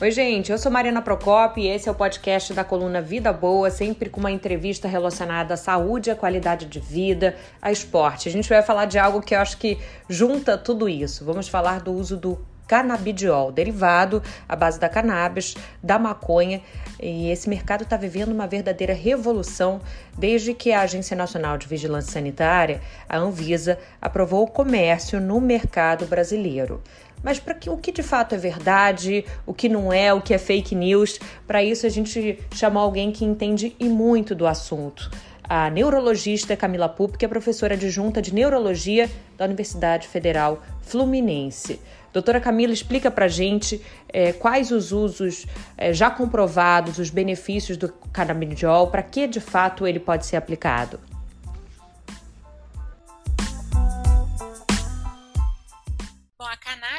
Oi, gente, eu sou Mariana Procopio e esse é o podcast da coluna Vida Boa, sempre com uma entrevista relacionada à saúde, à qualidade de vida, a esporte. A gente vai falar de algo que eu acho que junta tudo isso. Vamos falar do uso do canabidiol, derivado à base da cannabis, da maconha. E esse mercado está vivendo uma verdadeira revolução desde que a Agência Nacional de Vigilância Sanitária, a Anvisa, aprovou o comércio no mercado brasileiro. Mas para o que de fato é verdade, o que não é, o que é fake news, para isso a gente chamou alguém que entende e muito do assunto. A neurologista Camila Pup, que é professora adjunta de neurologia da Universidade Federal Fluminense. Doutora Camila, explica para gente é, quais os usos é, já comprovados, os benefícios do canabidiol, para que de fato ele pode ser aplicado.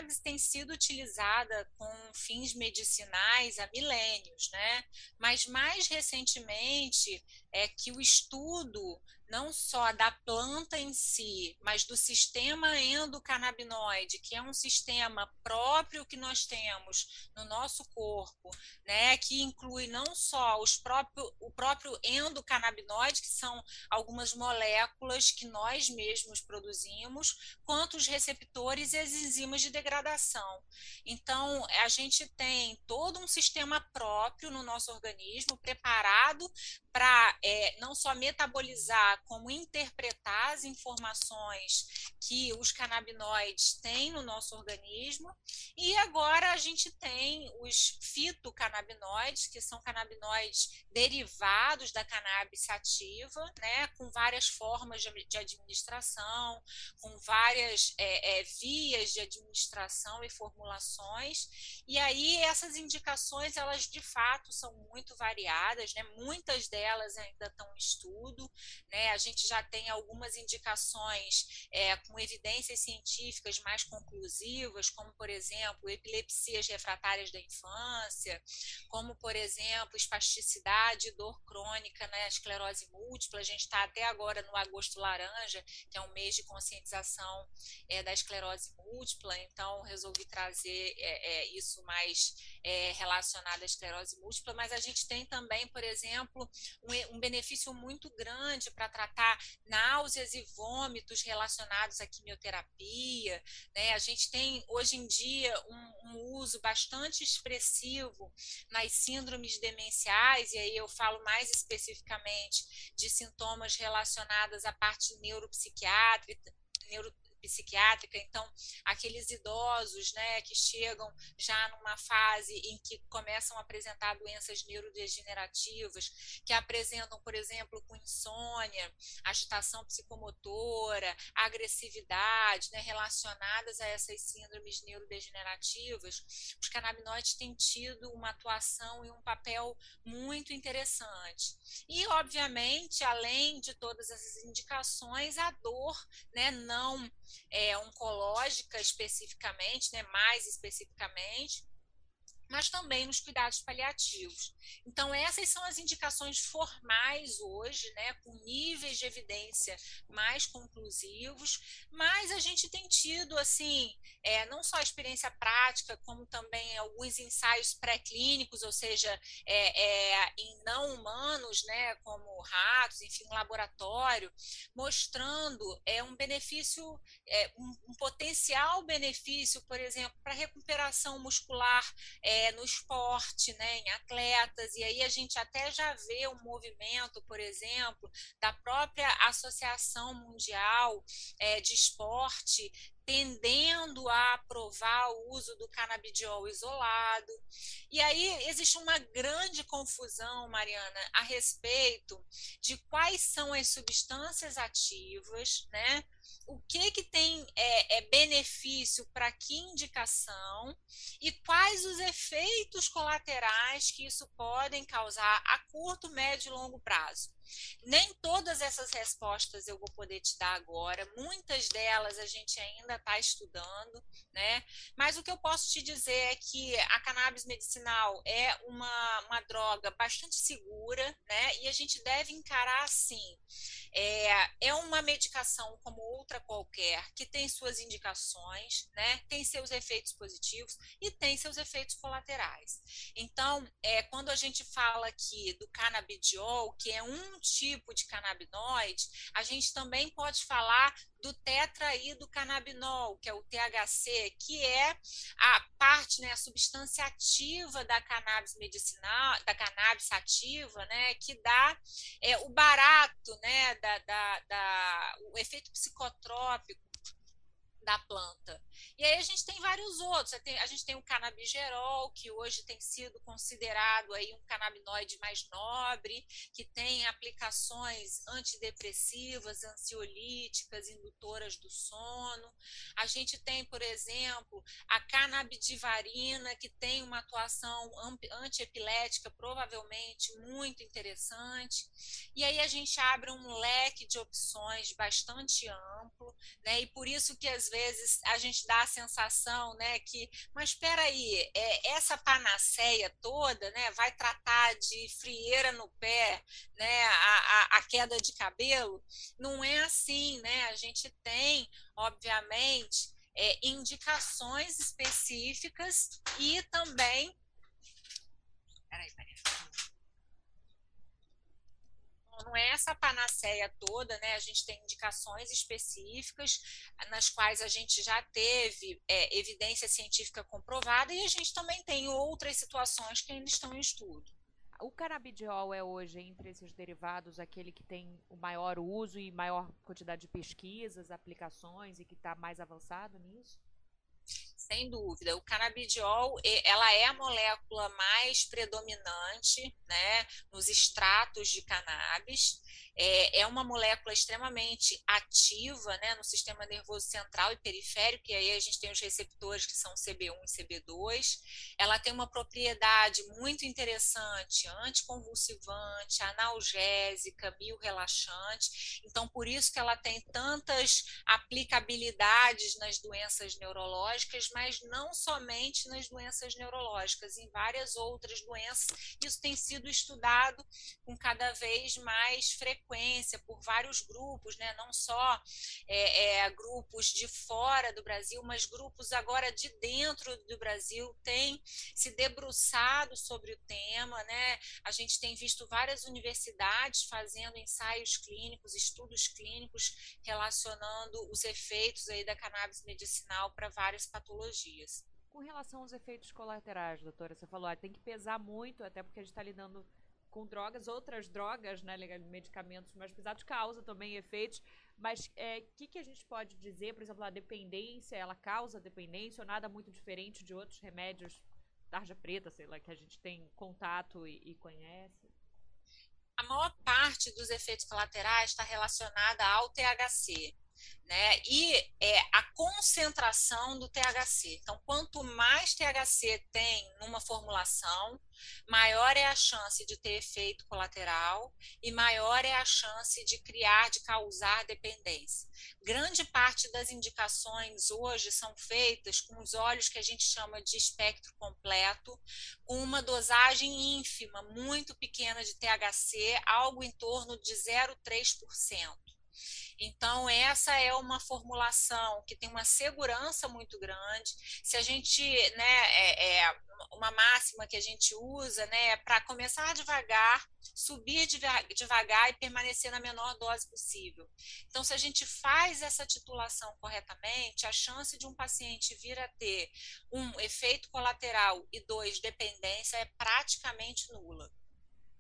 cannabis tem sido utilizada com fins medicinais há milênios, né? Mas mais recentemente é que o estudo não só da planta em si, mas do sistema endocannabinoide, que é um sistema próprio que nós temos no nosso corpo, né, que inclui não só os próprio, o próprio endocannabinoide, que são algumas moléculas que nós mesmos produzimos, quanto os receptores e as enzimas de degradação. Então, a gente tem todo um sistema próprio no nosso organismo preparado para é, não só metabolizar, como interpretar as informações que os canabinoides têm no nosso organismo. E agora a gente tem os fitocannabinoides, que são canabinoides derivados da cannabis sativa, né, com várias formas de, de administração, com várias é, é, vias de administração e formulações. E aí essas indicações, elas de fato são muito variadas, né? Muitas delas delas ainda estão em estudo, né? A gente já tem algumas indicações é, com evidências científicas mais conclusivas, como, por exemplo, epilepsias refratárias da infância, como, por exemplo, espasticidade, dor crônica, né? Esclerose múltipla. A gente está até agora no agosto laranja, que é um mês de conscientização é, da esclerose múltipla, então resolvi trazer é, é isso mais é, relacionado à esclerose múltipla, mas a gente tem também, por exemplo, um, um benefício muito grande para tratar náuseas e vômitos relacionados à quimioterapia. Né? A gente tem, hoje em dia, um, um uso bastante expressivo nas síndromes demenciais, e aí eu falo mais especificamente de sintomas relacionados à parte neuropsiquiátrica, neuro, psiquiátrica, então aqueles idosos, né, que chegam já numa fase em que começam a apresentar doenças neurodegenerativas, que apresentam, por exemplo, com insônia, agitação psicomotora, agressividade, né, relacionadas a essas síndromes neurodegenerativas, os canabinoides têm tido uma atuação e um papel muito interessante. E, obviamente, além de todas essas indicações, a dor, né, não é, oncológica especificamente, né, mais especificamente, mas também nos cuidados paliativos. Então, essas são as indicações formais hoje, né, com níveis de evidência mais conclusivos, mas a gente tem tido, assim, é, não só experiência prática, como também alguns ensaios pré-clínicos, ou seja, é, é, em não humanos, né, como ratos, enfim, um laboratório, mostrando é, um benefício, é, um, um, potencial benefício, por exemplo, para recuperação muscular é, no esporte, né, em atletas, e aí a gente até já vê um movimento, por exemplo, da própria Associação Mundial é, de Esporte tendendo a aprovar o uso do canabidiol isolado. E aí existe uma grande confusão, Mariana, a respeito de quais são as substâncias ativas, né? O que que tem é, é benefício para que indicação e quais os efeitos colaterais que isso podem causar a curto, médio e longo prazo. Nem todas essas respostas eu vou poder te dar agora, muitas delas a gente ainda está estudando, né? Mas o que eu posso te dizer é que a cannabis medicinal é uma, uma droga bastante segura, né? E a gente deve encarar assim. É, é uma medicação como outra qualquer, que tem suas indicações, né? tem seus efeitos positivos e tem seus efeitos colaterais. Então, é, quando a gente fala aqui do canabidiol, que é um tipo de canabinoide, a gente também pode falar do tetraidrocannabinol, que é o THC, que é a parte, né, a substância ativa da cannabis medicinal, da cannabis ativa, né, que dá é, o barato, né, da, da, da, o efeito psicotrópico da planta. E aí a gente tem vários outros. A gente tem o canabigerol, que hoje tem sido considerado aí um canabinoide mais nobre, que tem aplicações antidepressivas, ansiolíticas, indutoras do sono. A gente tem, por exemplo, a canabidivarina, que tem uma atuação antiepilética provavelmente muito interessante. E aí a gente abre um leque de opções bastante amplo, né? E por isso que às vezes a gente dá a sensação, né, que, mas espera aí, é, essa panaceia toda, né, vai tratar de frieira no pé, né, a, a, a queda de cabelo? Não é assim, né? A gente tem, obviamente, é, indicações específicas e também. Peraí, peraí não é essa panaceia toda, né? A gente tem indicações específicas nas quais a gente já teve é, evidência científica comprovada e a gente também tem outras situações que ainda estão em estudo. O canabidiol é hoje, entre esses derivados, aquele que tem o maior uso e maior quantidade de pesquisas, aplicações e que está mais avançado nisso? Sem dúvida. O canabidiol, ela é a molécula mais predominante, né, nos extratos de cannabis. É, é uma molécula extremamente ativa, né, no sistema nervoso central e periférico, e aí a gente tem os receptores que são CB1 e CB2. Ela tem uma propriedade muito interessante, anticonvulsivante, analgésica, biorelaxante. Então, por isso que ela tem tantas aplicabilidades nas doenças neurológicas, mas não somente nas doenças neurológicas, em várias outras doenças. Isso tem sido estudado com cada vez mais frequência por vários grupos, né? não só é, é, grupos de fora do Brasil, mas grupos agora de dentro do Brasil têm se debruçado sobre o tema. Né? A gente tem visto várias universidades fazendo ensaios clínicos, estudos clínicos relacionando os efeitos aí da cannabis medicinal para várias patologias patologias. Com relação aos efeitos colaterais, doutora, você falou, ah, tem que pesar muito, até porque a gente está lidando com drogas, outras drogas, né, medicamentos mais pesados, causam também efeitos. Mas o é, que, que a gente pode dizer, por exemplo, a dependência, ela causa dependência ou nada muito diferente de outros remédios, tarja preta, sei lá, que a gente tem contato e, e conhece? A maior parte dos efeitos colaterais está relacionada ao THC né? E é a concentração do THC. Então, quanto mais THC tem numa formulação, maior é a chance de ter efeito colateral e maior é a chance de criar, de causar dependência. Grande parte das indicações hoje são feitas com os óleos que a gente chama de espectro completo, com uma dosagem ínfima, muito pequena de THC, algo em torno de 0,3%. Então, essa é uma formulação que tem uma segurança muito grande. Se a gente, né, é, é uma máxima que a gente usa, né, para começar devagar, subir devagar e permanecer na menor dose possível. Então, se a gente faz essa titulação corretamente, a chance de um paciente vir a ter um efeito colateral e dois dependência é praticamente nula.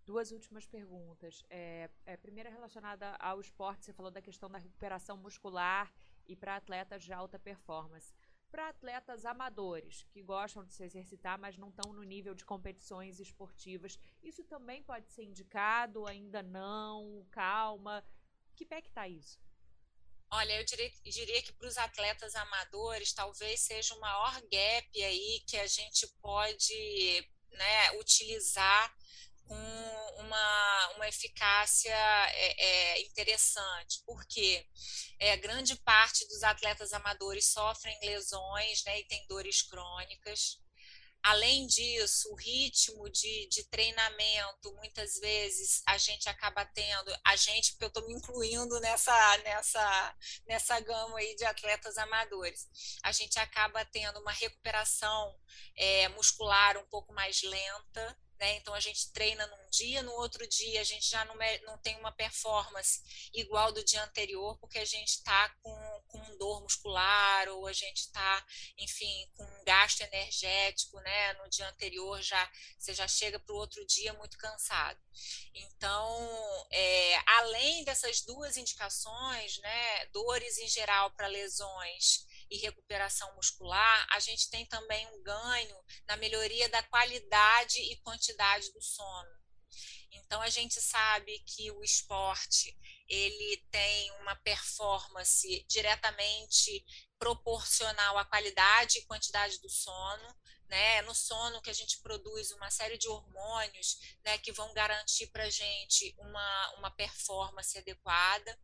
Duas últimas perguntas. É, é, primeira relacionada ao esporte, você falou da questão da recuperação muscular e para atletas de alta performance. Para atletas amadores que gostam de se exercitar, mas não estão no nível de competições esportivas, isso também pode ser indicado? Ainda não? Calma. Que pé que está isso? Olha, eu diria, diria que para os atletas amadores talvez seja o maior gap aí que a gente pode né, utilizar com uma, uma eficácia é, é, interessante, porque é, grande parte dos atletas amadores sofrem lesões né, e tem dores crônicas. além disso, o ritmo de, de treinamento, muitas vezes a gente acaba tendo, a gente, porque eu estou me incluindo nessa, nessa, nessa gama aí de atletas amadores, a gente acaba tendo uma recuperação é, muscular um pouco mais lenta, né? Então a gente treina num dia, no outro dia a gente já não, não tem uma performance igual do dia anterior, porque a gente está com, com dor muscular ou a gente está, enfim, com um gasto energético, né? No dia anterior já você já chega para o outro dia muito cansado. Então, é, além dessas duas indicações, né, dores em geral para lesões e recuperação muscular, a gente tem também um ganho na melhoria da qualidade e quantidade do sono. Então a gente sabe que o esporte ele tem uma performance diretamente proporcional à qualidade e quantidade do sono né? No sono que a gente produz uma série de hormônios, né, que vão garantir para gente uma, uma performance adequada.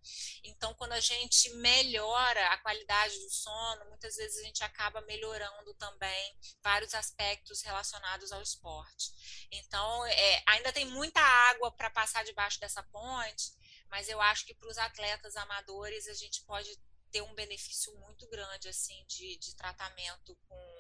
Então, quando a gente melhora a qualidade do sono, muitas vezes a gente acaba melhorando também vários aspectos relacionados ao esporte. Então, é, ainda tem muita água para passar debaixo dessa ponte, mas eu acho que para os atletas amadores a gente pode ter um benefício muito grande assim de, de tratamento com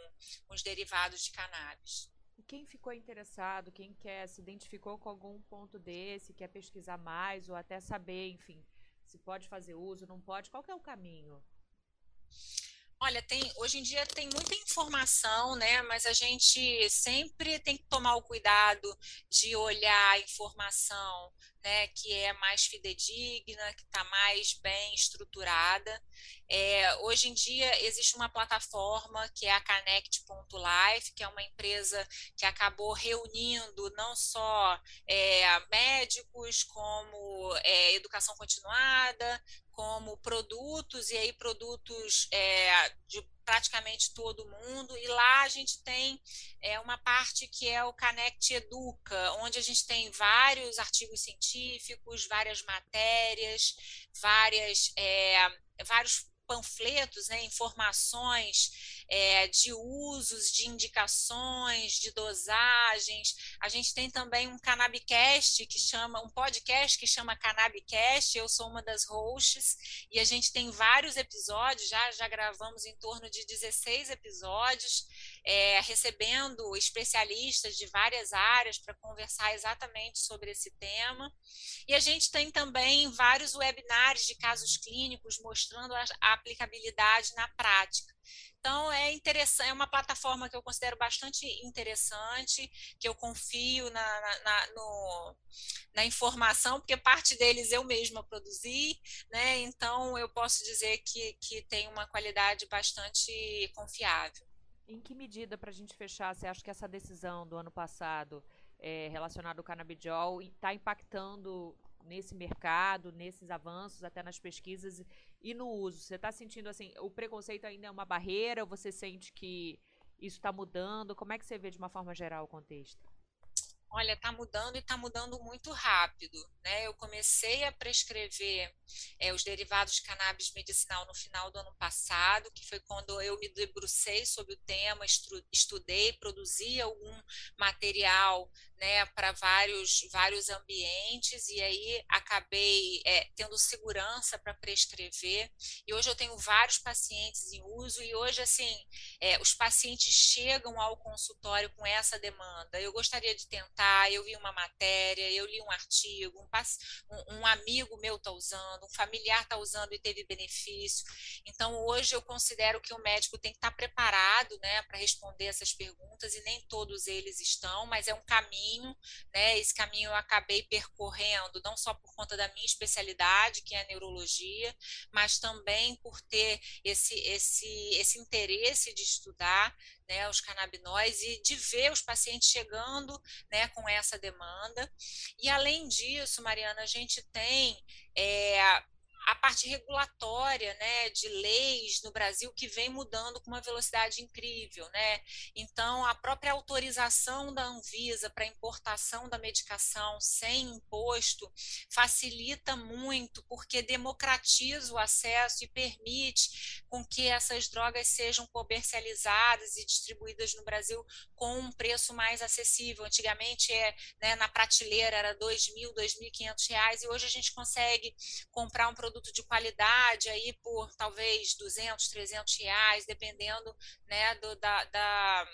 os derivados de cannabis. E quem ficou interessado, quem quer se identificou com algum ponto desse, quer pesquisar mais ou até saber, enfim, se pode fazer uso, não pode, qual é o caminho? Olha, tem, hoje em dia tem muita informação, né? Mas a gente sempre tem que tomar o cuidado de olhar a informação né, que é mais fidedigna, que está mais bem estruturada. É, hoje em dia existe uma plataforma que é a Connect.life, que é uma empresa que acabou reunindo não só é, médicos, como é, educação continuada, como produtos, e aí produtos é, de praticamente todo mundo, e lá a gente tem é, uma parte que é o Connect Educa, onde a gente tem vários artigos científicos, várias matérias, várias, é, vários panfletos, né, informações é, de usos, de indicações, de dosagens. A gente tem também um Cannabicast que chama, um podcast que chama Cannabicast, eu sou uma das hosts, e a gente tem vários episódios, já, já gravamos em torno de 16 episódios, é, recebendo especialistas de várias áreas para conversar exatamente sobre esse tema. E a gente tem também vários webinars de casos clínicos mostrando a, a aplicabilidade na prática. Então, é interessante, é uma plataforma que eu considero bastante interessante, que eu confio na, na, na, no, na informação, porque parte deles eu mesma produzi, né? Então, eu posso dizer que, que tem uma qualidade bastante confiável. Em que medida, para a gente fechar, você acha que essa decisão do ano passado é, relacionada ao canabidiol está impactando nesse mercado, nesses avanços, até nas pesquisas e no uso? Você está sentindo assim, o preconceito ainda é uma barreira? Você sente que isso está mudando? Como é que você vê de uma forma geral o contexto? Olha, está mudando e está mudando muito rápido. Né? Eu comecei a prescrever é, os derivados de cannabis medicinal no final do ano passado, que foi quando eu me debrucei sobre o tema, estudei, produzi algum material né, para vários, vários ambientes, e aí acabei é, tendo segurança para prescrever. E hoje eu tenho vários pacientes em uso, e hoje, assim, é, os pacientes chegam ao consultório com essa demanda. Eu gostaria de tentar eu vi uma matéria, eu li um artigo, um, um amigo meu está usando, um familiar está usando e teve benefício. Então, hoje eu considero que o médico tem que estar tá preparado né, para responder essas perguntas, e nem todos eles estão, mas é um caminho, né? Esse caminho eu acabei percorrendo, não só por conta da minha especialidade, que é a neurologia, mas também por ter esse, esse, esse interesse de estudar né, os canabinóis e de ver os pacientes chegando né, com essa demanda. E além disso, Mariana, a gente tem é, a parte regulatória, né, de leis no Brasil que vem mudando com uma velocidade incrível, né? Então, a própria autorização da Anvisa para importação da medicação sem imposto facilita muito, porque democratiza o acesso e permite com que essas drogas sejam comercializadas e distribuídas no Brasil com um preço mais acessível. Antigamente, é, né, na prateleira era R$ 2.000, R$ 2.500, e hoje a gente consegue comprar um produto produto de qualidade aí por talvez 200, 300 reais, dependendo né, do, da, da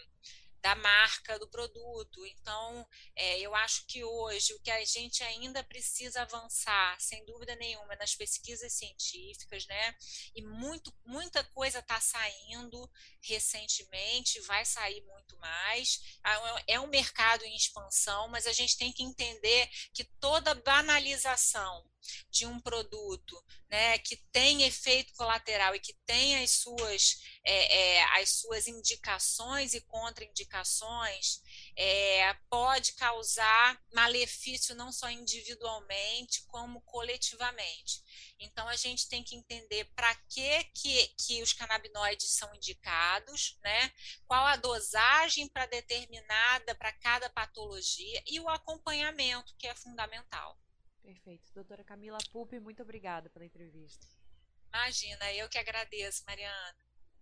da marca do produto. Então, é, eu acho que hoje o que a gente ainda precisa avançar, sem dúvida nenhuma, é nas pesquisas científicas, né? E muito, muita coisa está saindo recentemente, vai sair muito mais. Ah, é um mercado em expansão, mas a gente tem que entender que toda banalização de um produto né, que tem efeito colateral e que tem as suas, é, é, as suas indicações e contraindicações, é, pode causar malefício não só individualmente, como coletivamente. Então, a gente tem que entender para que, que, que os canabinoides são indicados, né? qual a dosagem para determinada para cada patologia e o acompanhamento, que é fundamental. Perfeito. Doutora Camila Pupi, muito obrigada pela entrevista. Imagina, eu que agradeço, Mariana.